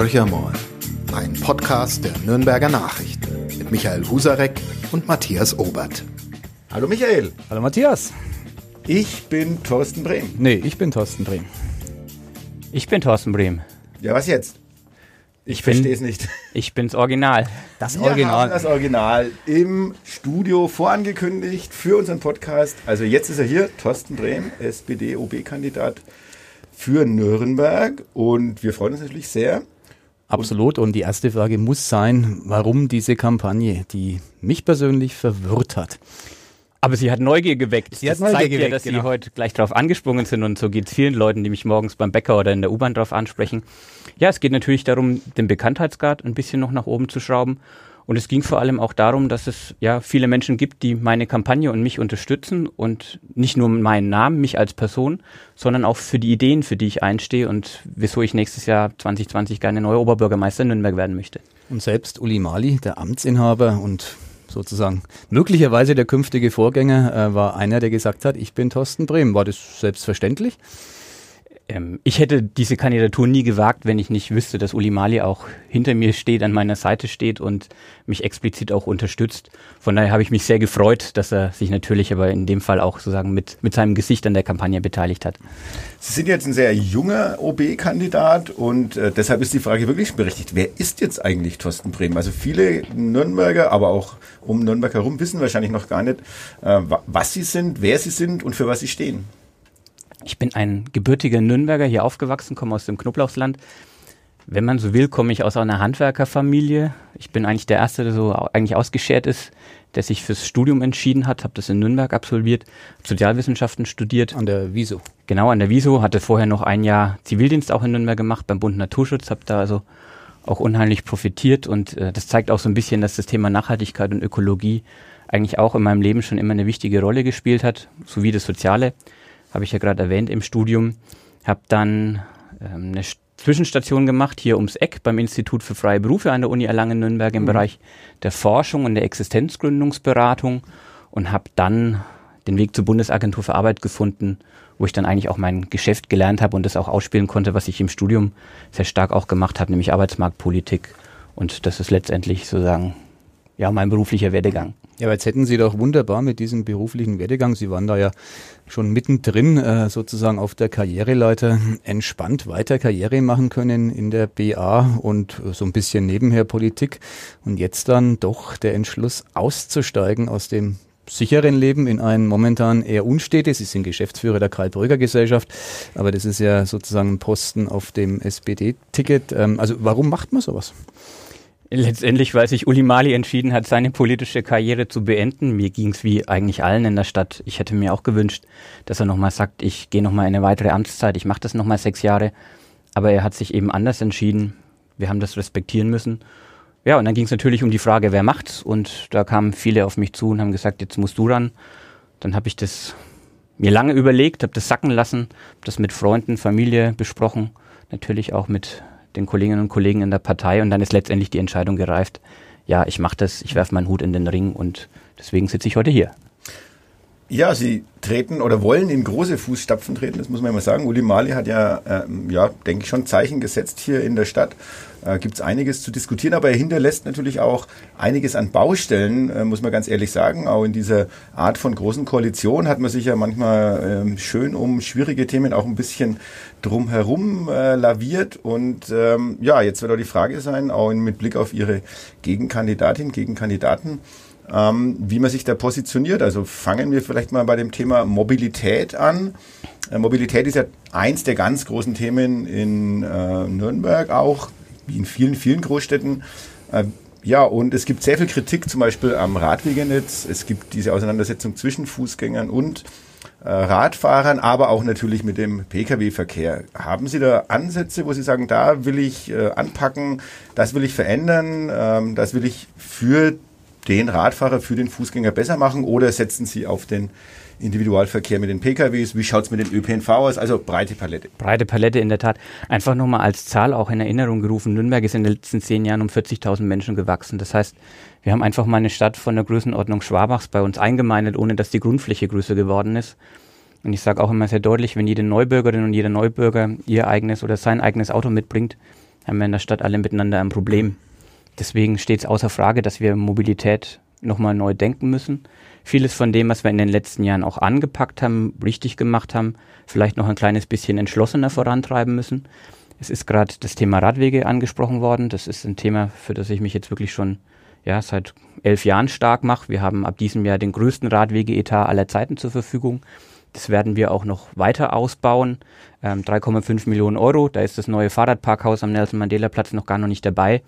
Horcher ein Podcast der Nürnberger Nachrichten mit Michael Husarek und Matthias Obert. Hallo Michael. Hallo Matthias. Ich bin Thorsten Brehm. Nee, ich bin Thorsten Brehm. Ich bin Thorsten Brehm. Ja, was jetzt? Ich, verstehe es nicht. Ich bin's Original. Das Wir Original. Haben das Original im Studio vorangekündigt für unseren Podcast. Also jetzt ist er hier, Thorsten Brehm, SPD-OB-Kandidat für Nürnberg. Und wir freuen uns natürlich sehr. Absolut. Und die erste Frage muss sein, warum diese Kampagne, die mich persönlich verwirrt hat. Aber sie hat Neugier geweckt. Sie das hat Neugier zeigt geweckt, ja, dass genau. Sie heute gleich drauf angesprungen sind und so geht es vielen Leuten, die mich morgens beim Bäcker oder in der U-Bahn drauf ansprechen. Ja, es geht natürlich darum, den Bekanntheitsgrad ein bisschen noch nach oben zu schrauben. Und es ging vor allem auch darum, dass es ja viele Menschen gibt, die meine Kampagne und mich unterstützen und nicht nur meinen Namen, mich als Person, sondern auch für die Ideen, für die ich einstehe und wieso ich nächstes Jahr 2020 gerne neuer Oberbürgermeister in Nürnberg werden möchte. Und selbst Uli Mali, der Amtsinhaber und sozusagen möglicherweise der künftige Vorgänger, äh, war einer, der gesagt hat, ich bin Thorsten Brehm. War das selbstverständlich? Ähm, ich hätte diese Kandidatur nie gewagt, wenn ich nicht wüsste, dass Uli Mali auch hinter mir steht, an meiner Seite steht und mich explizit auch unterstützt. Von daher habe ich mich sehr gefreut, dass er sich natürlich aber in dem Fall auch sozusagen mit, mit seinem Gesicht an der Kampagne beteiligt hat. Sie sind jetzt ein sehr junger OB-Kandidat und äh, deshalb ist die Frage wirklich berechtigt. Wer ist jetzt eigentlich Thorsten Brehm? Also viele Nürnberger, aber auch um Nürnberg herum wissen wahrscheinlich noch gar nicht, äh, was sie sind, wer sie sind und für was sie stehen. Ich bin ein gebürtiger Nürnberger, hier aufgewachsen, komme aus dem Knoblauchsland. Wenn man so will, komme ich aus einer Handwerkerfamilie. Ich bin eigentlich der Erste, der so eigentlich ausgeschert ist, der sich fürs Studium entschieden hat, habe das in Nürnberg absolviert, Sozialwissenschaften studiert. An der Wieso? Genau, an der Wieso, hatte vorher noch ein Jahr Zivildienst auch in Nürnberg gemacht beim Bund Naturschutz, habe da also auch unheimlich profitiert und äh, das zeigt auch so ein bisschen, dass das Thema Nachhaltigkeit und Ökologie eigentlich auch in meinem Leben schon immer eine wichtige Rolle gespielt hat, sowie das Soziale habe ich ja gerade erwähnt, im Studium. Habe dann ähm, eine Zwischenstation gemacht hier ums Eck beim Institut für freie Berufe an der Uni Erlangen-Nürnberg im mhm. Bereich der Forschung und der Existenzgründungsberatung und habe dann den Weg zur Bundesagentur für Arbeit gefunden, wo ich dann eigentlich auch mein Geschäft gelernt habe und das auch ausspielen konnte, was ich im Studium sehr stark auch gemacht habe, nämlich Arbeitsmarktpolitik. Und das ist letztendlich sozusagen ja mein beruflicher Werdegang. Ja, aber jetzt hätten Sie doch wunderbar mit diesem beruflichen Werdegang, Sie waren da ja schon mittendrin äh, sozusagen auf der Karriereleiter entspannt weiter Karriere machen können in der BA und so ein bisschen nebenher Politik und jetzt dann doch der Entschluss auszusteigen aus dem sicheren Leben in ein momentan eher unstetes. Sie sind Geschäftsführer der Karl-Bröger-Gesellschaft, aber das ist ja sozusagen ein Posten auf dem SPD-Ticket. Ähm, also warum macht man sowas? Letztendlich, weil sich Uli Mali entschieden hat, seine politische Karriere zu beenden. Mir ging es wie eigentlich allen in der Stadt. Ich hätte mir auch gewünscht, dass er nochmal sagt, ich gehe nochmal eine weitere Amtszeit, ich mache das nochmal sechs Jahre. Aber er hat sich eben anders entschieden. Wir haben das respektieren müssen. Ja, und dann ging es natürlich um die Frage, wer macht's? Und da kamen viele auf mich zu und haben gesagt, jetzt musst du ran. Dann habe ich das mir lange überlegt, habe das sacken lassen, habe das mit Freunden, Familie besprochen, natürlich auch mit den Kolleginnen und Kollegen in der Partei und dann ist letztendlich die Entscheidung gereift, ja, ich mache das, ich werfe meinen Hut in den Ring und deswegen sitze ich heute hier. Ja, sie treten oder wollen in große Fußstapfen treten, das muss man immer sagen. Uli Mali hat ja, ähm, ja, denke ich schon, Zeichen gesetzt hier in der Stadt. Äh, Gibt es einiges zu diskutieren, aber er hinterlässt natürlich auch einiges an Baustellen, äh, muss man ganz ehrlich sagen. Auch in dieser Art von großen Koalition hat man sich ja manchmal ähm, schön um schwierige Themen auch ein bisschen drumherum äh, laviert. Und ähm, ja, jetzt wird auch die Frage sein, auch mit Blick auf Ihre Gegenkandidatin, Gegenkandidaten, ähm, wie man sich da positioniert. Also fangen wir vielleicht mal bei dem Thema Mobilität an. Äh, Mobilität ist ja eins der ganz großen Themen in äh, Nürnberg auch, wie in vielen, vielen Großstädten. Äh, ja, und es gibt sehr viel Kritik zum Beispiel am Radwegenetz. Es gibt diese Auseinandersetzung zwischen Fußgängern und äh, Radfahrern, aber auch natürlich mit dem Pkw-Verkehr. Haben Sie da Ansätze, wo Sie sagen, da will ich äh, anpacken, das will ich verändern, ähm, das will ich für den Radfahrer, für den Fußgänger besser machen oder setzen Sie auf den Individualverkehr mit den PKWs? Wie schaut es mit den ÖPNV aus? Also breite Palette. Breite Palette in der Tat. Einfach nochmal als Zahl auch in Erinnerung gerufen. Nürnberg ist in den letzten zehn Jahren um 40.000 Menschen gewachsen. Das heißt, wir haben einfach mal eine Stadt von der Größenordnung Schwabachs bei uns eingemeindet, ohne dass die Grundfläche größer geworden ist. Und ich sage auch immer sehr deutlich, wenn jede Neubürgerin und jeder Neubürger ihr eigenes oder sein eigenes Auto mitbringt, haben wir in der Stadt alle miteinander ein Problem. Deswegen steht es außer Frage, dass wir Mobilität nochmal neu denken müssen. Vieles von dem, was wir in den letzten Jahren auch angepackt haben, richtig gemacht haben, vielleicht noch ein kleines bisschen entschlossener vorantreiben müssen. Es ist gerade das Thema Radwege angesprochen worden. Das ist ein Thema, für das ich mich jetzt wirklich schon ja, seit elf Jahren stark mache. Wir haben ab diesem Jahr den größten Radwegeetat aller Zeiten zur Verfügung. Das werden wir auch noch weiter ausbauen. Ähm, 3,5 Millionen Euro. Da ist das neue Fahrradparkhaus am Nelson Mandela Platz noch gar noch nicht dabei.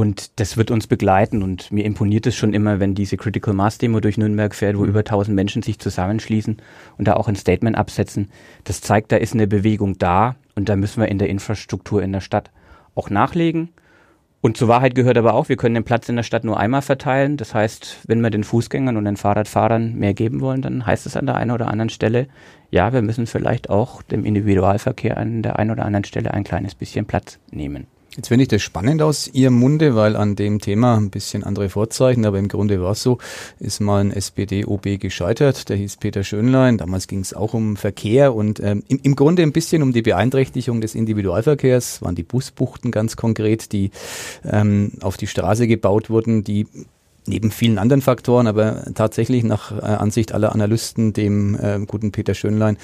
Und das wird uns begleiten und mir imponiert es schon immer, wenn diese Critical Mass Demo durch Nürnberg fährt, wo mhm. über 1000 Menschen sich zusammenschließen und da auch ein Statement absetzen. Das zeigt, da ist eine Bewegung da und da müssen wir in der Infrastruktur in der Stadt auch nachlegen. Und zur Wahrheit gehört aber auch, wir können den Platz in der Stadt nur einmal verteilen. Das heißt, wenn wir den Fußgängern und den Fahrradfahrern mehr geben wollen, dann heißt es an der einen oder anderen Stelle, ja, wir müssen vielleicht auch dem Individualverkehr an der einen oder anderen Stelle ein kleines bisschen Platz nehmen. Jetzt finde ich das spannend aus Ihrem Munde, weil an dem Thema ein bisschen andere Vorzeichen, aber im Grunde war es so, ist mal ein SPD-OB gescheitert, der hieß Peter Schönlein, damals ging es auch um Verkehr und ähm, im, im Grunde ein bisschen um die Beeinträchtigung des Individualverkehrs, waren die Busbuchten ganz konkret, die ähm, auf die Straße gebaut wurden, die neben vielen anderen Faktoren, aber tatsächlich nach äh, Ansicht aller Analysten, dem äh, guten Peter Schönlein,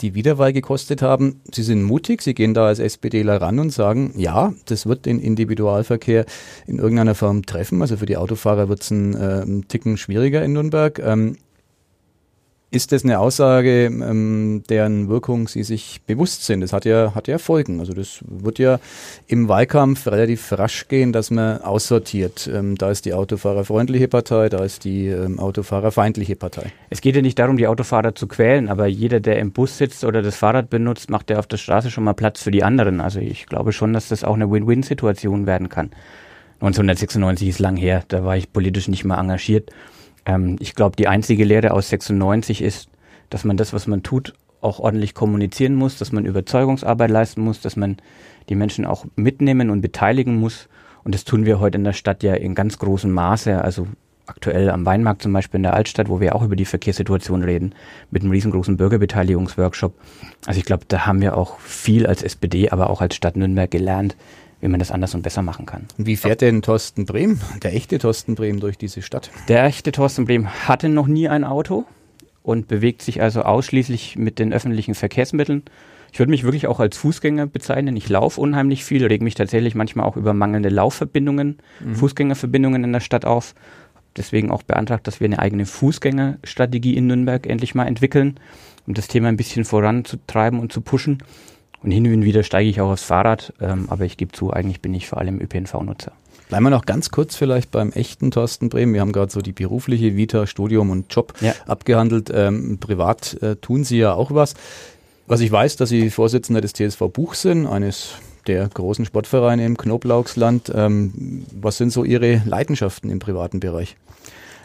die Wiederwahl gekostet haben. Sie sind mutig, sie gehen da als SPDler ran und sagen, ja, das wird den Individualverkehr in irgendeiner Form treffen. Also für die Autofahrer wird es ein, äh, Ticken schwieriger in Nürnberg. Ähm, ist das eine Aussage, ähm, deren Wirkung Sie sich bewusst sind? Das hat ja, hat ja Folgen. Also das wird ja im Wahlkampf relativ rasch gehen, dass man aussortiert. Ähm, da ist die autofahrerfreundliche Partei, da ist die ähm, autofahrerfeindliche Partei. Es geht ja nicht darum, die Autofahrer zu quälen, aber jeder, der im Bus sitzt oder das Fahrrad benutzt, macht ja auf der Straße schon mal Platz für die anderen. Also ich glaube schon, dass das auch eine Win-Win-Situation werden kann. 1996 ist lang her, da war ich politisch nicht mehr engagiert. Ähm, ich glaube, die einzige Lehre aus 96 ist, dass man das, was man tut, auch ordentlich kommunizieren muss, dass man Überzeugungsarbeit leisten muss, dass man die Menschen auch mitnehmen und beteiligen muss. Und das tun wir heute in der Stadt ja in ganz großem Maße. Also aktuell am Weinmarkt zum Beispiel in der Altstadt, wo wir auch über die Verkehrssituation reden, mit einem riesengroßen Bürgerbeteiligungsworkshop. Also ich glaube, da haben wir auch viel als SPD, aber auch als Stadt Nürnberg gelernt, wie man das anders und besser machen kann. Wie fährt denn Thorsten Brehm, der echte Thorsten Brehm, durch diese Stadt? Der echte Thorsten Brehm hatte noch nie ein Auto und bewegt sich also ausschließlich mit den öffentlichen Verkehrsmitteln. Ich würde mich wirklich auch als Fußgänger bezeichnen. Ich laufe unheimlich viel, reg mich tatsächlich manchmal auch über mangelnde Laufverbindungen, mhm. Fußgängerverbindungen in der Stadt auf. Deswegen auch beantragt, dass wir eine eigene Fußgängerstrategie in Nürnberg endlich mal entwickeln, um das Thema ein bisschen voranzutreiben und zu pushen. Und hin und wieder steige ich auch aufs Fahrrad, ähm, aber ich gebe zu, eigentlich bin ich vor allem ÖPNV-Nutzer. Bleiben wir noch ganz kurz vielleicht beim echten Thorsten Brehm. Wir haben gerade so die berufliche Vita, Studium und Job ja. abgehandelt. Ähm, privat äh, tun Sie ja auch was. Was ich weiß, dass Sie Vorsitzender des TSV Buch sind, eines der großen Sportvereine im Knoblauchsland. Ähm, was sind so Ihre Leidenschaften im privaten Bereich?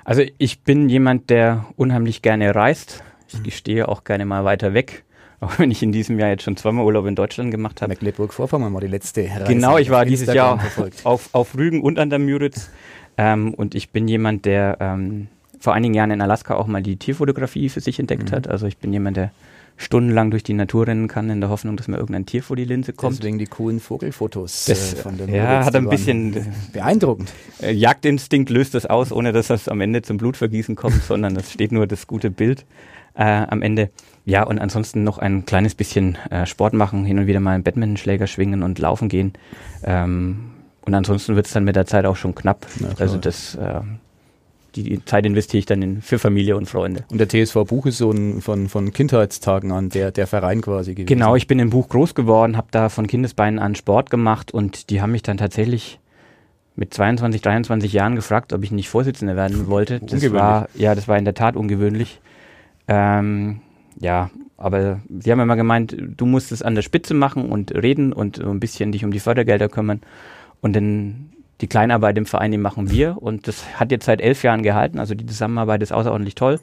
Also ich bin jemand, der unheimlich gerne reist. Ich mhm. gestehe auch gerne mal weiter weg. Auch wenn ich in diesem Jahr jetzt schon zweimal Urlaub in Deutschland gemacht habe. Mecklenburg-Vorpommern war die letzte Reise. Genau, ich war dieses Jahr auf, auf Rügen und an der Müritz. Ähm, und ich bin jemand, der ähm, vor einigen Jahren in Alaska auch mal die Tierfotografie für sich entdeckt mhm. hat. Also ich bin jemand, der stundenlang durch die Natur rennen kann, in der Hoffnung, dass mir irgendein Tier vor die Linse kommt. Deswegen die coolen Vogelfotos das, äh, von der Ja, Müritz, hat ein bisschen beeindruckend. Äh, Jagdinstinkt löst das aus, ohne dass das am Ende zum Blutvergießen kommt, sondern es steht nur das gute Bild äh, am Ende. Ja, und ansonsten noch ein kleines bisschen äh, Sport machen, hin und wieder mal einen Badmintonschläger schwingen und laufen gehen. Ähm, und ansonsten wird es dann mit der Zeit auch schon knapp. Also das äh, die Zeit investiere ich dann in, für Familie und Freunde. Und der TSV Buch ist so ein, von, von Kindheitstagen an der, der Verein quasi gewesen. Genau, ich bin im Buch groß geworden, habe da von Kindesbeinen an Sport gemacht und die haben mich dann tatsächlich mit 22, 23 Jahren gefragt, ob ich nicht Vorsitzender werden wollte. Das war, ja, das war in der Tat ungewöhnlich. Ähm, ja, aber sie haben immer gemeint, du musst es an der Spitze machen und reden und so ein bisschen dich um die Fördergelder kümmern. Und dann die Kleinarbeit im Verein, die machen wir. Und das hat jetzt seit elf Jahren gehalten. Also die Zusammenarbeit ist außerordentlich toll.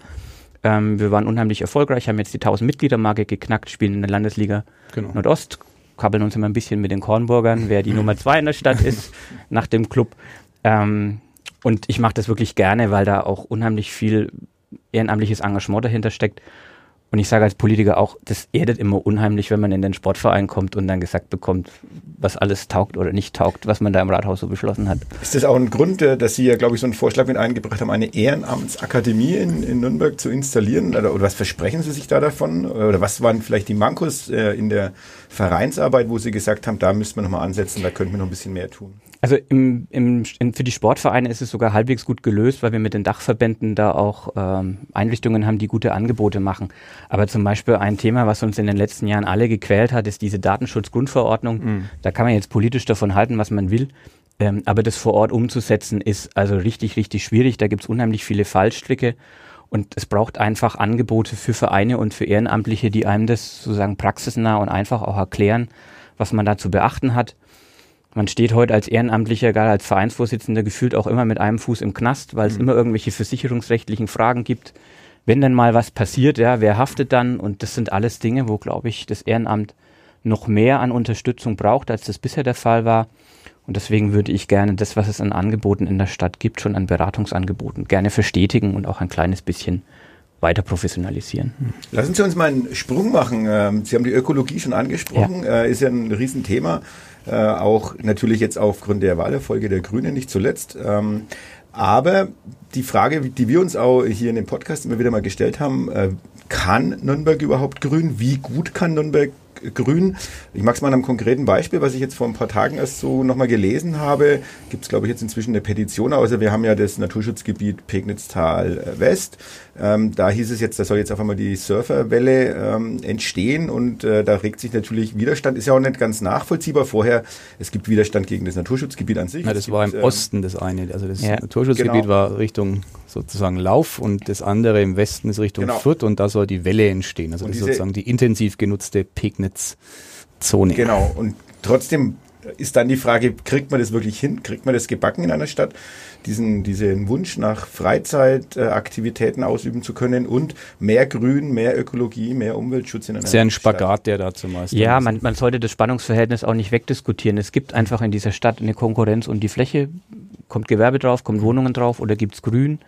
Ähm, wir waren unheimlich erfolgreich, haben jetzt die 1000 Mitglieder-Marke geknackt, spielen in der Landesliga genau. Nordost, kabbeln uns immer ein bisschen mit den Kornburgern, wer die Nummer zwei in der Stadt ist, nach dem Club. Ähm, und ich mache das wirklich gerne, weil da auch unheimlich viel ehrenamtliches Engagement dahinter steckt. Und ich sage als Politiker auch, das erdet immer unheimlich, wenn man in den Sportverein kommt und dann gesagt bekommt, was alles taugt oder nicht taugt, was man da im Rathaus so beschlossen hat. Ist das auch ein Grund, äh, dass Sie ja, glaube ich, so einen Vorschlag mit eingebracht haben, eine Ehrenamtsakademie in, in Nürnberg zu installieren? Oder, oder, was versprechen Sie sich da davon? Oder was waren vielleicht die Mankos äh, in der Vereinsarbeit, wo Sie gesagt haben, da müssten wir nochmal ansetzen, da könnten wir noch ein bisschen mehr tun? Also im, im, in, für die Sportvereine ist es sogar halbwegs gut gelöst, weil wir mit den Dachverbänden da auch ähm, Einrichtungen haben, die gute Angebote machen. Aber zum Beispiel ein Thema, was uns in den letzten Jahren alle gequält hat, ist diese Datenschutzgrundverordnung. Mhm. Da kann man jetzt politisch davon halten, was man will. Ähm, aber das vor Ort umzusetzen ist also richtig, richtig schwierig. Da gibt's unheimlich viele Fallstricke. Und es braucht einfach Angebote für Vereine und für Ehrenamtliche, die einem das sozusagen praxisnah und einfach auch erklären, was man da zu beachten hat. Man steht heute als Ehrenamtlicher, gerade als Vereinsvorsitzender, gefühlt auch immer mit einem Fuß im Knast, weil es mhm. immer irgendwelche versicherungsrechtlichen Fragen gibt. Wenn dann mal was passiert, ja, wer haftet dann? Und das sind alles Dinge, wo, glaube ich, das Ehrenamt noch mehr an Unterstützung braucht, als das bisher der Fall war. Und deswegen würde ich gerne das, was es an Angeboten in der Stadt gibt, schon an Beratungsangeboten gerne verstetigen und auch ein kleines bisschen weiter professionalisieren. Lassen Sie uns mal einen Sprung machen. Ähm, Sie haben die Ökologie schon angesprochen, ja. Äh, ist ja ein Riesenthema. Äh, auch natürlich jetzt aufgrund der Wahlerfolge der Grünen nicht zuletzt. Ähm, aber die Frage, die wir uns auch hier in dem Podcast immer wieder mal gestellt haben, äh, kann Nürnberg überhaupt grün? Wie gut kann Nürnberg grün. Ich mag es mal an einem konkreten Beispiel, was ich jetzt vor ein paar Tagen erst so nochmal gelesen habe. Gibt es, glaube ich, jetzt inzwischen eine Petition. Also wir haben ja das Naturschutzgebiet Pegnitztal West. Ähm, da hieß es jetzt, da soll jetzt auf einmal die Surferwelle ähm, entstehen und äh, da regt sich natürlich Widerstand. Ist ja auch nicht ganz nachvollziehbar vorher. Es gibt Widerstand gegen das Naturschutzgebiet an sich. Ja, das gibt, war im ähm, Osten das eine. Also das ja. Naturschutzgebiet genau. war Richtung sozusagen Lauf und das andere im Westen ist Richtung genau. Fürth und da soll die Welle entstehen. Also und das ist sozusagen die intensiv genutzte Pegnitzone. Genau. Und trotzdem ist dann die Frage, kriegt man das wirklich hin? Kriegt man das gebacken in einer Stadt? Diesen, diesen Wunsch nach Freizeitaktivitäten ausüben zu können und mehr Grün, mehr Ökologie, mehr Umweltschutz in einer Stadt. Sehr ein Spagat, der da zu meistern Ja, man, man sollte das Spannungsverhältnis auch nicht wegdiskutieren. Es gibt einfach in dieser Stadt eine Konkurrenz und die Fläche, kommt Gewerbe drauf, kommt Wohnungen drauf oder gibt's Grün?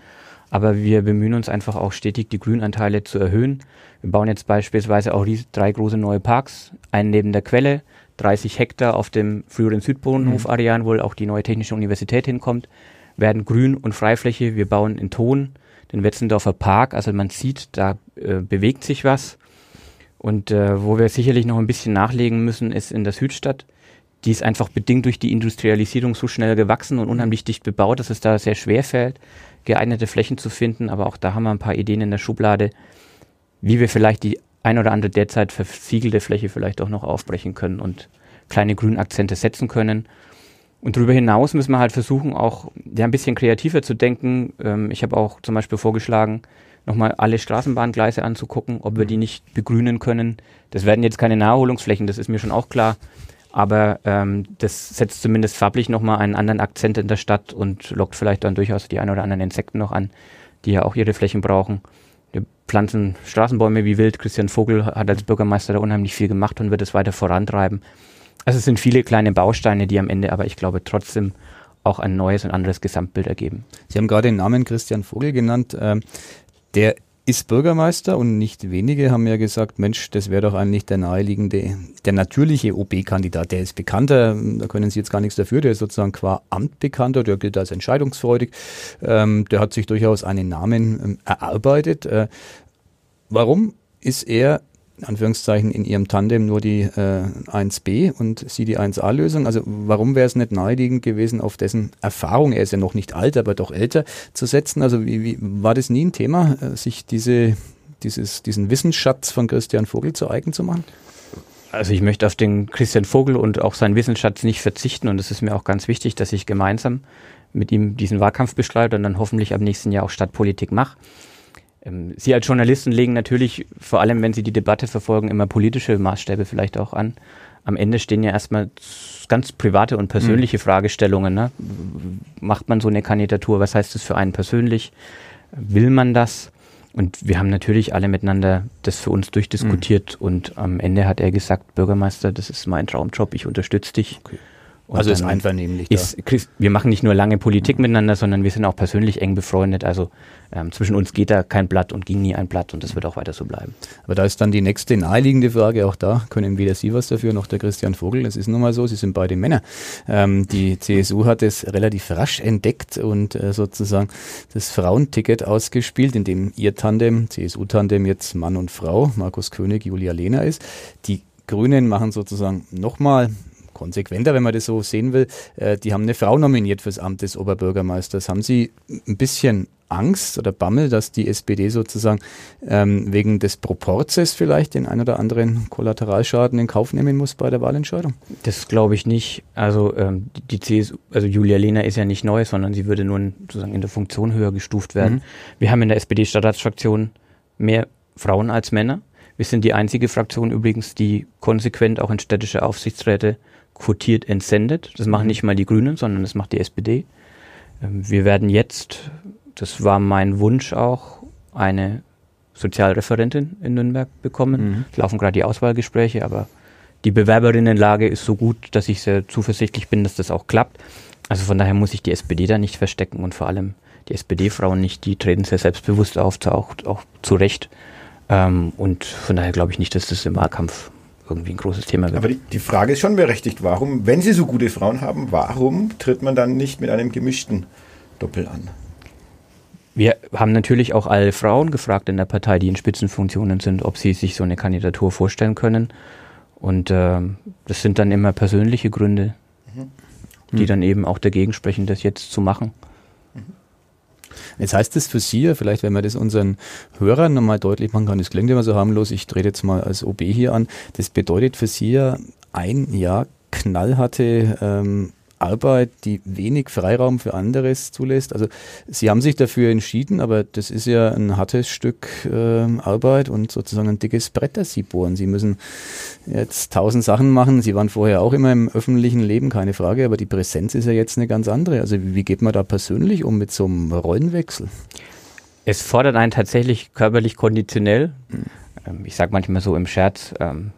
Aber wir bemühen uns einfach auch stetig, die Grünanteile zu erhöhen. Wir bauen jetzt beispielsweise auch drei große neue Parks, einen neben der Quelle, 30 Hektar auf dem früheren Südbohnenhof-Areal, wo auch die neue Technische Universität hinkommt, werden Grün- und Freifläche. Wir bauen in Ton den Wetzendorfer Park. Also man sieht, da äh, bewegt sich was. Und äh, wo wir sicherlich noch ein bisschen nachlegen müssen, ist in der Südstadt. Die ist einfach bedingt durch die Industrialisierung so schnell gewachsen und unheimlich dicht bebaut, dass es da sehr schwer fällt, geeignete Flächen zu finden. Aber auch da haben wir ein paar Ideen in der Schublade, wie wir vielleicht die ein oder andere derzeit versiegelte Fläche vielleicht auch noch aufbrechen können und kleine Grünakzente setzen können. Und darüber hinaus müssen wir halt versuchen, auch ja, ein bisschen kreativer zu denken. Ähm, ich habe auch zum Beispiel vorgeschlagen, nochmal alle Straßenbahngleise anzugucken, ob wir die mhm. nicht begrünen können. Das werden jetzt keine Naherholungsflächen, das ist mir schon auch klar. Aber ähm, das setzt zumindest farblich nochmal einen anderen Akzent in der Stadt und lockt vielleicht dann durchaus die ein oder anderen Insekten noch an, die ja auch ihre Flächen brauchen. Wir pflanzen Straßenbäume wie wild. Christian Vogel hat als Bürgermeister da unheimlich viel gemacht und wird es weiter vorantreiben. Also es sind viele kleine Bausteine, die am Ende aber ich glaube trotzdem auch ein neues und anderes Gesamtbild ergeben. Sie haben gerade den Namen Christian Vogel genannt. Ähm, der ist Bürgermeister und nicht wenige haben ja gesagt, Mensch, das wäre doch eigentlich der naheliegende, der natürliche OB-Kandidat. Der ist bekannter, da können Sie jetzt gar nichts dafür, der ist sozusagen qua Amt bekannter, der gilt als entscheidungsfreudig, ähm, der hat sich durchaus einen Namen ähm, erarbeitet. Äh, warum ist er in Anführungszeichen in ihrem Tandem nur die äh, 1b und sie die 1a-Lösung. Also warum wäre es nicht naheliegend gewesen, auf dessen Erfahrung, er ist ja noch nicht alt, aber doch älter, zu setzen? Also wie, wie war das nie ein Thema, äh, sich diese, dieses, diesen Wissensschatz von Christian Vogel zu eigen zu machen? Also ich möchte auf den Christian Vogel und auch seinen Wissensschatz nicht verzichten und es ist mir auch ganz wichtig, dass ich gemeinsam mit ihm diesen Wahlkampf bestreite und dann hoffentlich ab nächsten Jahr auch Stadtpolitik mache. Ähm, Sie als Journalisten legen natürlich, vor allem wenn Sie die Debatte verfolgen, immer politische Maßstäbe vielleicht auch an. Am Ende stehen ja erstmal ganz private und persönliche mhm. Fragestellungen. Ne? Macht man so eine Kandidatur? Was heißt das für einen persönlich? Will man das? Und wir haben natürlich alle miteinander das für uns durchdiskutiert mhm. und am Ende hat er gesagt, Bürgermeister, das ist mein Traumjob, ich unterstütze dich. Okay. Und also ist einvernehmlich. Ist, wir machen nicht nur lange Politik miteinander, sondern wir sind auch persönlich eng befreundet. Also ähm, zwischen uns geht da kein Blatt und ging nie ein Blatt und das wird auch weiter so bleiben. Aber da ist dann die nächste naheliegende Frage, auch da können weder Sie was dafür noch der Christian Vogel. Das ist nun mal so, Sie sind beide Männer. Ähm, die CSU hat es relativ rasch entdeckt und äh, sozusagen das Frauenticket ausgespielt, in dem Ihr Tandem, CSU-Tandem jetzt Mann und Frau, Markus König, Julia Lehner ist. Die Grünen machen sozusagen nochmal konsequenter, wenn man das so sehen will. Äh, die haben eine Frau nominiert fürs Amt des Oberbürgermeisters. Haben Sie ein bisschen Angst oder Bammel, dass die SPD sozusagen ähm, wegen des Proporzes vielleicht den ein oder anderen Kollateralschaden in Kauf nehmen muss bei der Wahlentscheidung? Das glaube ich nicht. Also ähm, die CSU, also Julia Lehner ist ja nicht neu, sondern sie würde nun sozusagen in der Funktion höher gestuft werden. Mhm. Wir haben in der SPD-Stadtratsfraktion mehr Frauen als Männer. Wir sind die einzige Fraktion übrigens, die konsequent auch in städtische Aufsichtsräte quotiert entsendet. Das machen mhm. nicht mal die Grünen, sondern das macht die SPD. Ähm, wir werden jetzt, das war mein Wunsch auch, eine Sozialreferentin in Nürnberg bekommen. Mhm. Es laufen gerade die Auswahlgespräche, aber die Bewerberinnenlage ist so gut, dass ich sehr zuversichtlich bin, dass das auch klappt. Also von daher muss ich die SPD da nicht verstecken und vor allem die SPD-Frauen nicht, die treten sehr selbstbewusst auf, auch, auch zu Recht. Ähm, und von daher glaube ich nicht, dass das im Wahlkampf irgendwie ein großes Thema wird. Aber die, die, Frage ist schon berechtigt, warum, wenn Sie so gute Frauen haben, warum tritt man dann nicht mit einem gemischten Doppel an? Wir haben natürlich auch alle Frauen gefragt in der Partei, die in Spitzenfunktionen sind, ob sie sich so eine Kandidatur vorstellen können. Und äh, das sind dann immer persönliche Gründe, mhm. die dann eben auch dagegen sprechen, das jetzt zu machen. Jetzt heißt es für Sie, vielleicht wenn man das unseren Hörern nochmal deutlich machen kann, das klingt immer so harmlos, ich trete jetzt mal als OB hier an, das bedeutet für Sie ein Jahr knallharte ähm, Arbeit, die wenig Freiraum für anderes zulässt. Also Sie haben sich dafür entschieden, aber das ist ja ein hartes Stück äh, Arbeit und sozusagen ein dickes Brett, das Sie bohren. Sie müssen jetzt tausend Sachen machen. Sie waren vorher auch immer im öffentlichen Leben, keine Frage, aber die Präsenz ist ja jetzt eine ganz andere. Also wie geht man da persönlich um mit so einem Rollenwechsel? Es fordert einen tatsächlich körperlich konditionell. Hm. Ich sage manchmal so im Scherz, ähm,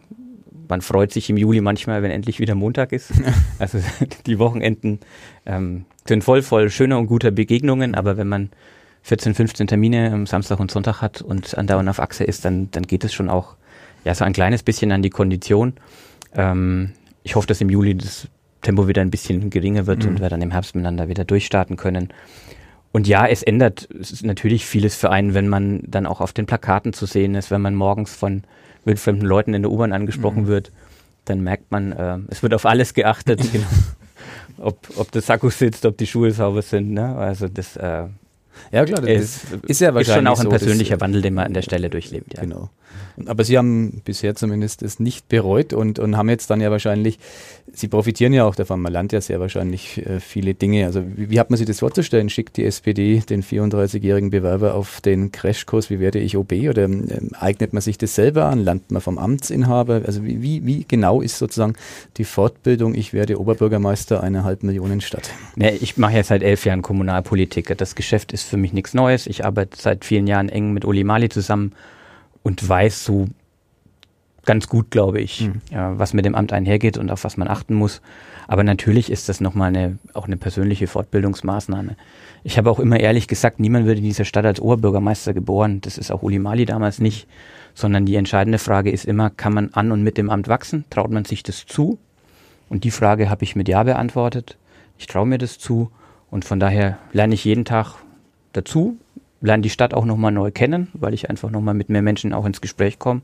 man freut sich im Juli manchmal, wenn endlich wieder Montag ist. also die Wochenenden ähm, sind voll voll schöner und guter Begegnungen, aber wenn man 14, 15 Termine am Samstag und Sonntag hat und andauernd auf Achse ist, dann, dann geht es schon auch ja so ein kleines bisschen an die Kondition. Ähm, ich hoffe, dass im Juli das Tempo wieder ein bisschen geringer wird mhm. und wir dann im Herbst miteinander wieder durchstarten können. Und ja, es ändert es natürlich vieles für einen, wenn man dann auch auf den Plakaten zu sehen ist, wenn man morgens von wildfremden Leuten in der U-Bahn angesprochen mhm. wird, dann merkt man, äh, es wird auf alles geachtet. genau. ob, ob der Sakko sitzt, ob die Schuhe sauber sind. Ne? Also das äh, ja klar, das ist, ist ja wahrscheinlich ist schon auch ein persönlicher so, Wandel, den man an der Stelle durchlebt. Ja. Genau. Aber Sie haben bisher zumindest es nicht bereut und, und haben jetzt dann ja wahrscheinlich, Sie profitieren ja auch davon, man lernt ja sehr wahrscheinlich äh, viele Dinge. Also wie, wie, hat man sich das vorzustellen? Schickt die SPD den 34-jährigen Bewerber auf den Crashkurs, wie werde ich OB oder ähm, eignet man sich das selber an? Lernt man vom Amtsinhaber? Also wie, wie, wie genau ist sozusagen die Fortbildung, ich werde Oberbürgermeister einer halben Millionen Stadt? Ja, ich mache ja seit elf Jahren Kommunalpolitik. Das Geschäft ist für mich nichts Neues. Ich arbeite seit vielen Jahren eng mit Uli Mali zusammen und weiß so ganz gut, glaube ich, mhm. ja, was mit dem Amt einhergeht und auf was man achten muss. Aber natürlich ist das nochmal eine, auch eine persönliche Fortbildungsmaßnahme. Ich habe auch immer ehrlich gesagt, niemand wird in dieser Stadt als Oberbürgermeister geboren. Das ist auch Uli Mali damals nicht. Sondern die entscheidende Frage ist immer, kann man an und mit dem Amt wachsen? Traut man sich das zu? Und die Frage habe ich mit Ja beantwortet. Ich traue mir das zu. Und von daher lerne ich jeden Tag dazu, lerne die Stadt auch nochmal neu kennen, weil ich einfach nochmal mit mehr Menschen auch ins Gespräch komme.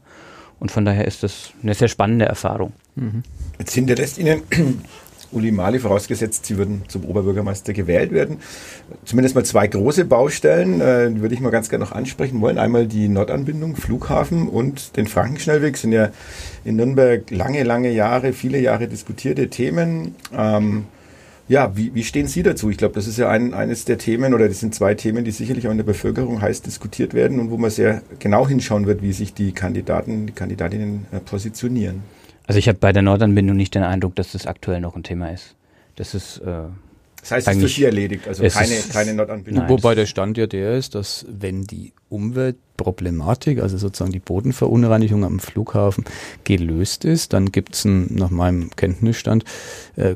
Und von daher ist das eine sehr spannende Erfahrung. Mhm. Jetzt hinterlässt Ihnen Uli Mali, vorausgesetzt, Sie würden zum Oberbürgermeister gewählt werden. Zumindest mal zwei große Baustellen, äh, die würde ich mal ganz gerne noch ansprechen wollen. Einmal die Nordanbindung, Flughafen und den Frankenschnellweg sind ja in Nürnberg lange, lange Jahre, viele Jahre diskutierte Themen. Ähm, ja, wie, wie stehen Sie dazu? Ich glaube, das ist ja ein, eines der Themen oder das sind zwei Themen, die sicherlich auch in der Bevölkerung heiß diskutiert werden und wo man sehr genau hinschauen wird, wie sich die Kandidaten, die Kandidatinnen äh, positionieren. Also ich habe bei der Nordanbindung nicht den Eindruck, dass das aktuell noch ein Thema ist. Das ist äh, das heißt, es ist für Sie erledigt, also keine, keine Nordanbindung. Wobei der Stand ja der ist, dass wenn die Umweltproblematik, also sozusagen die Bodenverunreinigung am Flughafen gelöst ist, dann gibt es nach meinem Kenntnisstand äh,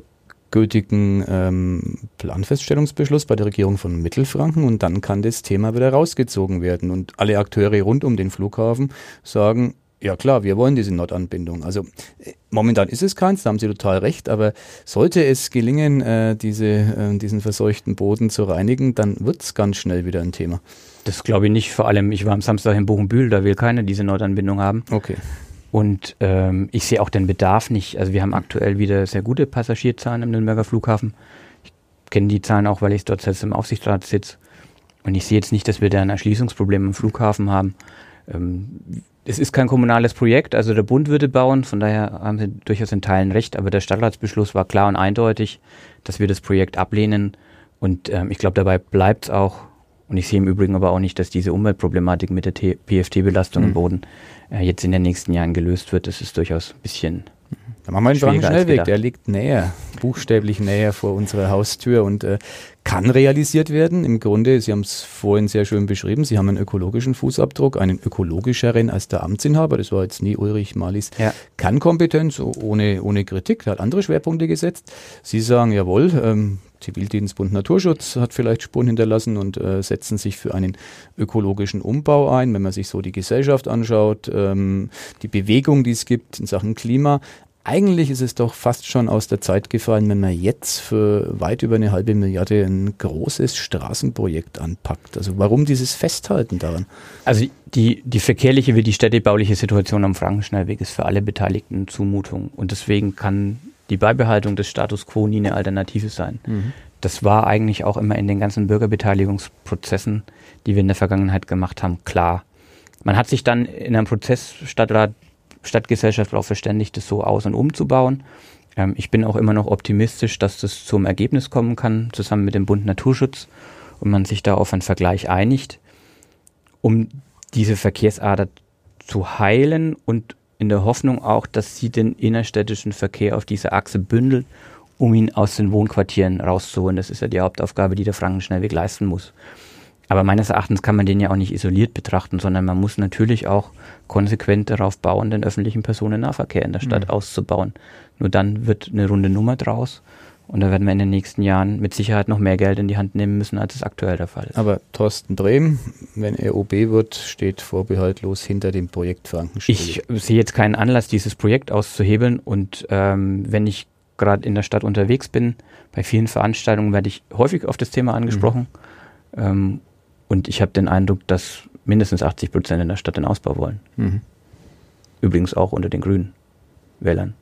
gültigen ähm, Planfeststellungsbeschluss bei der Regierung von Mittelfranken und dann kann das Thema wieder rausgezogen werden. Und alle Akteure rund um den Flughafen sagen, ja klar, wir wollen diese Nordanbindung. Also äh, momentan ist es keins, da haben Sie total recht, aber sollte es gelingen, äh, diese, äh, diesen verseuchten Boden zu reinigen, dann wird es ganz schnell wieder ein Thema. Das glaube ich nicht. Vor allem, ich war am Samstag in Buchenbühl, da will keiner diese Nordanbindung haben. Okay. Und ähm, ich sehe auch den Bedarf nicht. Also wir haben aktuell wieder sehr gute Passagierzahlen im Nürnberger Flughafen. Ich kenne die Zahlen auch, weil ich dort selbst im Aufsichtsrat sitze. Und ich sehe jetzt nicht, dass wir da ein Erschließungsproblem im Flughafen haben. Ähm, es ist kein kommunales Projekt, also der Bund würde bauen, von daher haben sie durchaus in Teilen recht, aber der Stadtratsbeschluss war klar und eindeutig, dass wir das Projekt ablehnen und ähm, ich glaube, dabei bleibt es auch. Und ich sehe im Übrigen aber auch nicht, dass diese Umweltproblematik mit der PFT-Belastung mhm. im Boden äh, jetzt in den nächsten Jahren gelöst wird. Das ist durchaus ein bisschen da machen wir einen Schwachen Schnellweg, der liegt näher, buchstäblich näher vor unserer Haustür und äh, kann realisiert werden. Im Grunde, Sie haben es vorhin sehr schön beschrieben, Sie haben einen ökologischen Fußabdruck, einen ökologischeren als der Amtsinhaber. Das war jetzt nie Ulrich Malis ja. Kannkompetenz, ohne, ohne Kritik. Der hat andere Schwerpunkte gesetzt. Sie sagen, jawohl, ähm, Zivildienstbund Naturschutz hat vielleicht Spuren hinterlassen und äh, setzen sich für einen ökologischen Umbau ein. Wenn man sich so die Gesellschaft anschaut, ähm, die Bewegung, die es gibt in Sachen Klima, eigentlich ist es doch fast schon aus der Zeit gefallen, wenn man jetzt für weit über eine halbe Milliarde ein großes Straßenprojekt anpackt. Also warum dieses Festhalten daran? Also die, die verkehrliche wie die städtebauliche Situation am Frankenschnellweg ist für alle Beteiligten Zumutung. Und deswegen kann die Beibehaltung des Status quo nie eine Alternative sein. Mhm. Das war eigentlich auch immer in den ganzen Bürgerbeteiligungsprozessen, die wir in der Vergangenheit gemacht haben, klar. Man hat sich dann in einem Prozess Stadtrat Stadtgesellschaft darauf verständigt, das so aus- und umzubauen. Ähm, ich bin auch immer noch optimistisch, dass das zum Ergebnis kommen kann, zusammen mit dem Bund Naturschutz und man sich da auf einen Vergleich einigt, um diese Verkehrsader zu heilen und in der Hoffnung auch, dass sie den innerstädtischen Verkehr auf dieser Achse bündelt, um ihn aus den Wohnquartieren rauszuholen. Das ist ja die Hauptaufgabe, die der Frankenschnellweg leisten muss. Aber meines Erachtens kann man den ja auch nicht isoliert betrachten, sondern man muss natürlich auch konsequent darauf bauen, den öffentlichen Personennahverkehr in der Stadt mhm. auszubauen. Nur dann wird eine runde Nummer draus. Und da werden wir in den nächsten Jahren mit Sicherheit noch mehr Geld in die Hand nehmen müssen, als es aktuell der Fall ist. Aber Thorsten Brehm, wenn er OB wird, steht vorbehaltlos hinter dem Projekt Frankenstein. Ich sehe jetzt keinen Anlass, dieses Projekt auszuhebeln. Und ähm, wenn ich gerade in der Stadt unterwegs bin, bei vielen Veranstaltungen werde ich häufig auf das Thema angesprochen. Mhm. Ähm, und ich habe den Eindruck, dass mindestens 80 Prozent in der Stadt den Ausbau wollen. Mhm. Übrigens auch unter den grünen Wählern.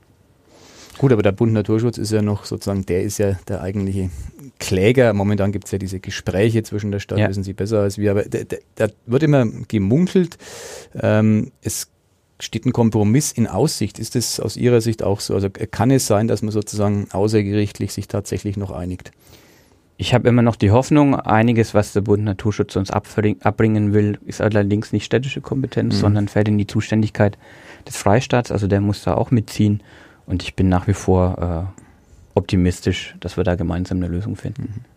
Gut, aber der Bund Naturschutz ist ja noch sozusagen, der ist ja der eigentliche Kläger. Momentan gibt es ja diese Gespräche zwischen der Stadt, ja. wissen Sie besser als wir, aber da wird immer gemunkelt, ähm, es steht ein Kompromiss in Aussicht. Ist das aus Ihrer Sicht auch so? Also kann es sein, dass man sozusagen außergerichtlich sich tatsächlich noch einigt? Ich habe immer noch die Hoffnung, einiges, was der Bund Naturschutz uns abbringen will, ist allerdings nicht städtische Kompetenz, mhm. sondern fällt in die Zuständigkeit des Freistaats. Also der muss da auch mitziehen. Und ich bin nach wie vor äh, optimistisch, dass wir da gemeinsam eine Lösung finden. Mhm.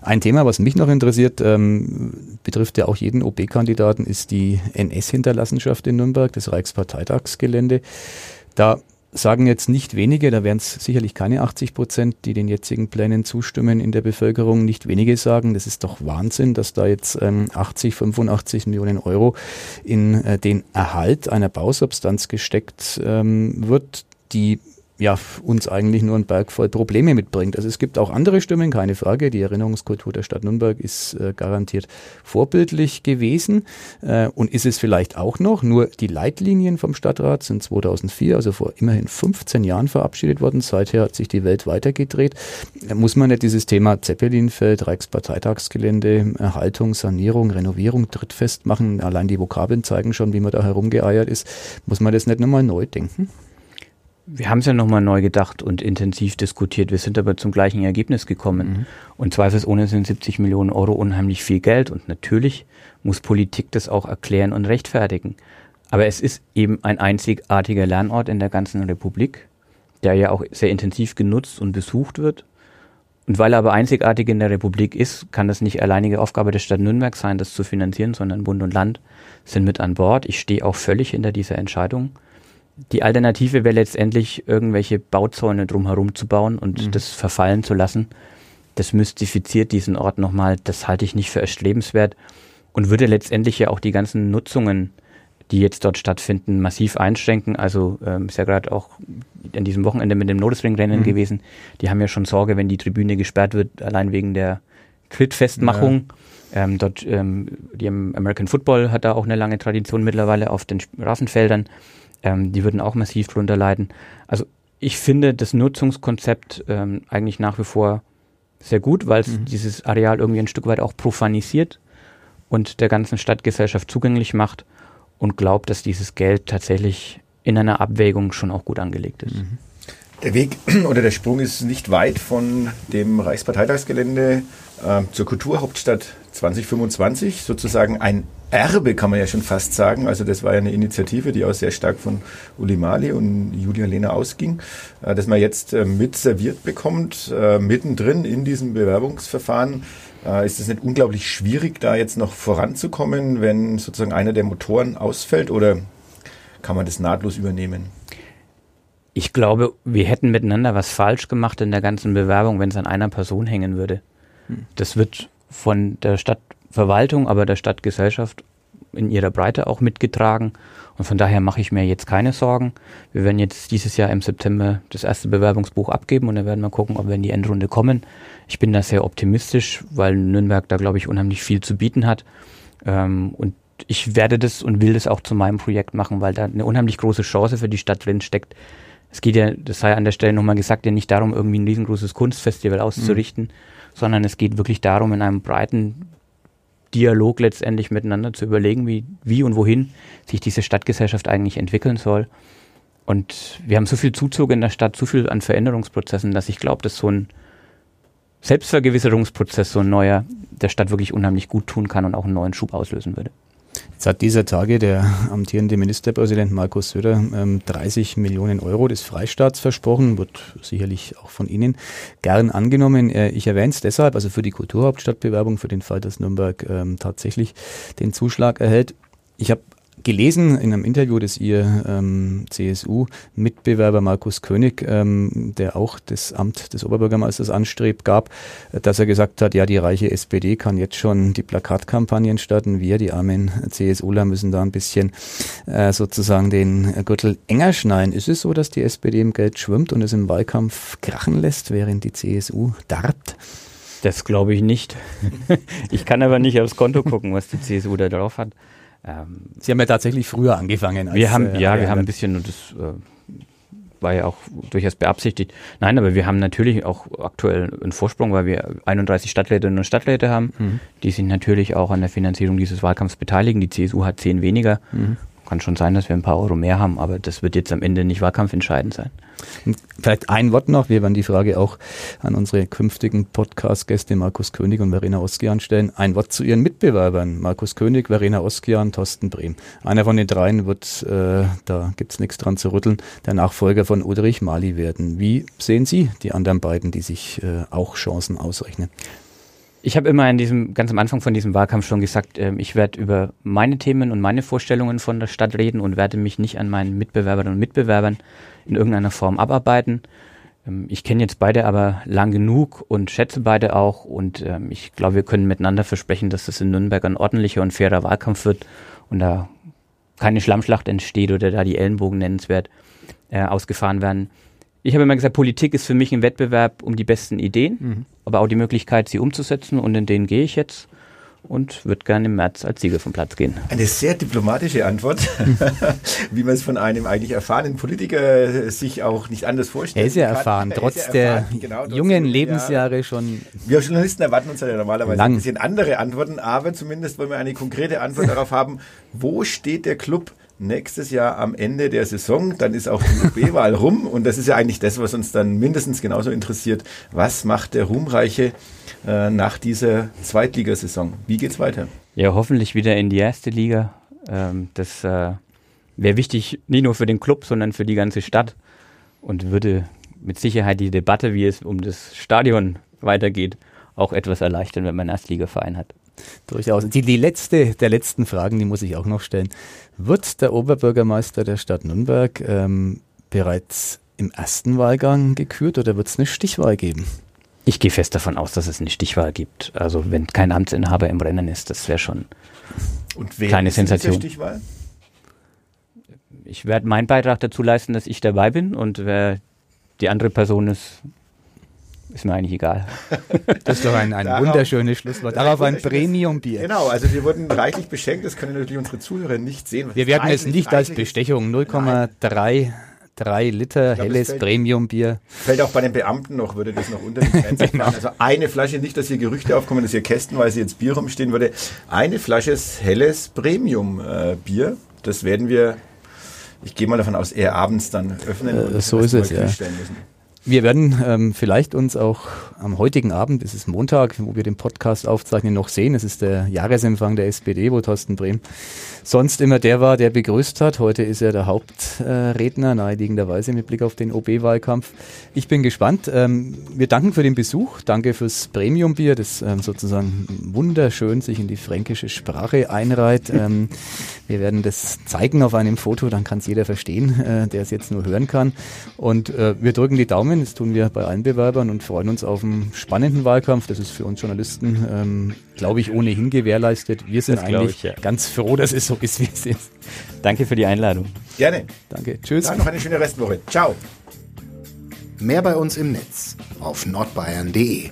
Ein Thema, was mich noch interessiert, ähm, betrifft ja auch jeden OB-Kandidaten, ist die NS-Hinterlassenschaft in Nürnberg, das Reichsparteitagsgelände. Da sagen jetzt nicht wenige, da wären es sicherlich keine 80 Prozent, die den jetzigen Plänen zustimmen in der Bevölkerung. Nicht wenige sagen, das ist doch Wahnsinn, dass da jetzt ähm, 80, 85 Millionen Euro in äh, den Erhalt einer Bausubstanz gesteckt ähm, wird, die ja, uns eigentlich nur ein Berg voll Probleme mitbringt. Also es gibt auch andere Stimmen, keine Frage. Die Erinnerungskultur der Stadt Nürnberg ist äh, garantiert vorbildlich gewesen äh, und ist es vielleicht auch noch. Nur die Leitlinien vom Stadtrat sind 2004, also vor immerhin 15 Jahren verabschiedet worden. Seither hat sich die Welt weitergedreht. Äh, muss man nicht dieses Thema Zeppelinfeld, Reichsparteitagsgelände, Erhaltung, Sanierung, Renovierung drittfest machen? Allein die Vokabeln zeigen schon, wie man da herumgeeiert ist. Muss man das nicht nochmal neu denken? Wir haben es ja nochmal neu gedacht und intensiv diskutiert. Wir sind aber zum gleichen Ergebnis gekommen. Mhm. Und zweifelsohne sind 70 Millionen Euro unheimlich viel Geld. Und natürlich muss Politik das auch erklären und rechtfertigen. Aber es ist eben ein einzigartiger Lernort in der ganzen Republik, der ja auch sehr intensiv genutzt und besucht wird. Und weil er aber einzigartig in der Republik ist, kann das nicht alleinige Aufgabe der Stadt Nürnberg sein, das zu finanzieren, sondern Bund und Land sind mit an Bord. Ich stehe auch völlig hinter dieser Entscheidung. Die Alternative wäre letztendlich, irgendwelche Bauzäune drumherum zu bauen und mhm. das verfallen zu lassen. Das mystifiziert diesen Ort nochmal. Das halte ich nicht für erstrebenswert und würde letztendlich ja auch die ganzen Nutzungen, die jetzt dort stattfinden, massiv einschränken. Also ähm, ist ja gerade auch an diesem Wochenende mit dem Nordesring-Rennen mhm. gewesen. Die haben ja schon Sorge, wenn die Tribüne gesperrt wird, allein wegen der Trittfestmachung. Ja. Ähm, dort, ähm, die American Football hat da auch eine lange Tradition mittlerweile auf den Rasenfeldern. Ähm, die würden auch massiv drunter leiden. Also ich finde das Nutzungskonzept ähm, eigentlich nach wie vor sehr gut, weil es mhm. dieses Areal irgendwie ein Stück weit auch profanisiert und der ganzen Stadtgesellschaft zugänglich macht und glaubt, dass dieses Geld tatsächlich in einer Abwägung schon auch gut angelegt ist. Mhm. Der Weg oder der Sprung ist nicht weit von dem Reichsparteitagsgelände äh, zur Kulturhauptstadt 2025, sozusagen ein Erbe, kann man ja schon fast sagen. Also das war ja eine Initiative, die auch sehr stark von Uli Mali und Julia Lehner ausging, äh, dass man jetzt äh, mit serviert bekommt, äh, mittendrin in diesem Bewerbungsverfahren. Ist es nicht unglaublich schwierig, da jetzt noch voranzukommen, wenn sozusagen einer der Motoren ausfällt oder kann man das nahtlos übernehmen? Ich glaube, wir hätten miteinander was falsch gemacht in der ganzen Bewerbung, wenn es an einer Person hängen würde. Hm. Das wird von der Stadtverwaltung, aber der Stadtgesellschaft in ihrer Breite auch mitgetragen. Und von daher mache ich mir jetzt keine Sorgen. Wir werden jetzt dieses Jahr im September das erste Bewerbungsbuch abgeben und dann werden wir gucken, ob wir in die Endrunde kommen. Ich bin da sehr optimistisch, weil Nürnberg da, glaube ich, unheimlich viel zu bieten hat. Ähm, und ich werde das und will das auch zu meinem Projekt machen, weil da eine unheimlich große Chance für die Stadt drin steckt. Es geht ja, das sei an der Stelle nochmal gesagt, ja nicht darum, irgendwie ein riesengroßes Kunstfestival auszurichten, mhm sondern es geht wirklich darum, in einem breiten Dialog letztendlich miteinander zu überlegen, wie, wie und wohin sich diese Stadtgesellschaft eigentlich entwickeln soll. Und wir haben so viel Zuzug in der Stadt, so viel an Veränderungsprozessen, dass ich glaube, dass so ein Selbstvergewisserungsprozess, so ein neuer, der Stadt wirklich unheimlich gut tun kann und auch einen neuen Schub auslösen würde. Jetzt hat dieser Tage der amtierende Ministerpräsident Markus Söder ähm, 30 Millionen Euro des Freistaats versprochen, wird sicherlich auch von Ihnen gern angenommen. Äh, ich erwähne es deshalb, also für die Kulturhauptstadtbewerbung, für den Fall, dass Nürnberg ähm, tatsächlich den Zuschlag erhält. Ich habe gelesen in einem Interview, das ihr ähm, CSU-Mitbewerber Markus König, ähm, der auch das Amt des Oberbürgermeisters anstrebt, gab, dass er gesagt hat, ja, die reiche SPD kann jetzt schon die Plakatkampagnen starten. Wir, die armen CSUler, müssen da ein bisschen äh, sozusagen den Gürtel enger schneiden. Ist es so, dass die SPD im Geld schwimmt und es im Wahlkampf krachen lässt, während die CSU darbt? Das glaube ich nicht. ich kann aber nicht aufs Konto gucken, was die CSU da drauf hat. Ähm, Sie haben ja tatsächlich früher angefangen. Als, wir haben, äh, ja, wir haben ein bisschen, und das äh, war ja auch durchaus beabsichtigt. Nein, aber wir haben natürlich auch aktuell einen Vorsprung, weil wir 31 Stadträtinnen und Stadträte haben, mhm. die sich natürlich auch an der Finanzierung dieses Wahlkampfs beteiligen. Die CSU hat zehn weniger. Mhm. Kann schon sein, dass wir ein paar Euro mehr haben, aber das wird jetzt am Ende nicht wahlkampfentscheidend sein. Vielleicht ein Wort noch. Wir werden die Frage auch an unsere künftigen Podcast-Gäste Markus König und Verena Oskian stellen. Ein Wort zu Ihren Mitbewerbern. Markus König, Verena Oskian, Thorsten Brehm. Einer von den dreien wird, äh, da gibt's nichts dran zu rütteln, der Nachfolger von Ulrich Mali werden. Wie sehen Sie die anderen beiden, die sich äh, auch Chancen ausrechnen? Ich habe immer in diesem, ganz am Anfang von diesem Wahlkampf schon gesagt, äh, ich werde über meine Themen und meine Vorstellungen von der Stadt reden und werde mich nicht an meinen Mitbewerbern und Mitbewerbern in irgendeiner Form abarbeiten. Ähm, ich kenne jetzt beide aber lang genug und schätze beide auch und ähm, ich glaube, wir können miteinander versprechen, dass das in Nürnberg ein ordentlicher und fairer Wahlkampf wird und da keine Schlammschlacht entsteht oder da die Ellenbogen nennenswert äh, ausgefahren werden. Ich habe immer gesagt, Politik ist für mich ein Wettbewerb um die besten Ideen, mhm. aber auch die Möglichkeit, sie umzusetzen und in denen gehe ich jetzt und würde gerne im März als Sieger vom Platz gehen. Eine sehr diplomatische Antwort, wie man es von einem eigentlich erfahrenen Politiker sich auch nicht anders vorstellt. Er ist ja erfahren, kann. trotz der erfahren, genau, jungen Lebensjahre ja. schon. Wir Journalisten erwarten uns ja normalerweise lang. ein bisschen andere Antworten, aber zumindest wollen wir eine konkrete Antwort darauf haben, wo steht der Club nächstes Jahr am Ende der Saison, dann ist auch die UB-Wahl rum und das ist ja eigentlich das, was uns dann mindestens genauso interessiert. Was macht der Ruhmreiche äh, nach dieser Zweitligasaison? Wie geht's weiter? Ja, hoffentlich wieder in die erste Liga. Ähm, das äh, wäre wichtig, nicht nur für den Club, sondern für die ganze Stadt und würde mit Sicherheit die Debatte, wie es um das Stadion weitergeht, auch etwas erleichtern, wenn man einen Erstligaverein hat. Durchaus. Die, die letzte der letzten Fragen, die muss ich auch noch stellen. Wird der Oberbürgermeister der Stadt Nürnberg ähm, bereits im ersten Wahlgang gekürt oder wird es eine Stichwahl geben? Ich gehe fest davon aus, dass es eine Stichwahl gibt. Also wenn kein Amtsinhaber im Rennen ist, das wäre schon Und wer Kleine ist Sensation. Stichwahl? ich werde meinen Beitrag dazu leisten, dass ich dabei bin und wer die andere Person ist, ist mir eigentlich egal. Das ist doch ein, ein Darauf- wunderschönes Schlusswort. Darauf ein Premium-Bier. Genau, also wir wurden reichlich beschenkt, das können natürlich unsere Zuhörer nicht sehen. Wir werden es nicht als. Bestechung 0,3 3 Liter glaub, es helles Premium-Bier. Fällt auch bei den Beamten noch, würde das noch unter die Grenze Genau. fallen. Also eine Flasche, nicht, dass hier Gerüchte aufkommen, dass hier kästenweise jetzt Bier rumstehen würde. Eine Flasche helles Premium-Bier. Das werden wir, ich gehe mal davon aus, eher abends dann öffnen. Äh, und so ist es, ja. feststellen müssen. Wir werden ähm, vielleicht uns auch am heutigen Abend, es ist Montag, wo wir den Podcast aufzeichnen, noch sehen. Es ist der Jahresempfang der SPD, wo Thorsten Brehm sonst immer der war, der begrüßt hat. Heute ist er der Hauptredner, äh, naheliegenderweise mit Blick auf den OB-Wahlkampf. Ich bin gespannt. Ähm, wir danken für den Besuch. Danke fürs Premium-Bier, das ähm, sozusagen wunderschön sich in die fränkische Sprache einreiht. Ähm, wir werden das zeigen auf einem Foto, dann kann es jeder verstehen, äh, der es jetzt nur hören kann. Und äh, wir drücken die Daumen, das tun wir bei allen Bewerbern und freuen uns auf einen spannenden Wahlkampf. Das ist für uns Journalisten, ähm, glaube ich, ohnehin gewährleistet. Wir sind Das eigentlich ich, ja. ganz froh, dass es so ist, wie es ist. Danke für die Einladung. Gerne. Danke. Tschüss. Dann noch eine schöne Restwoche. Ciao. Mehr bei uns im Netz auf nordbayern.de.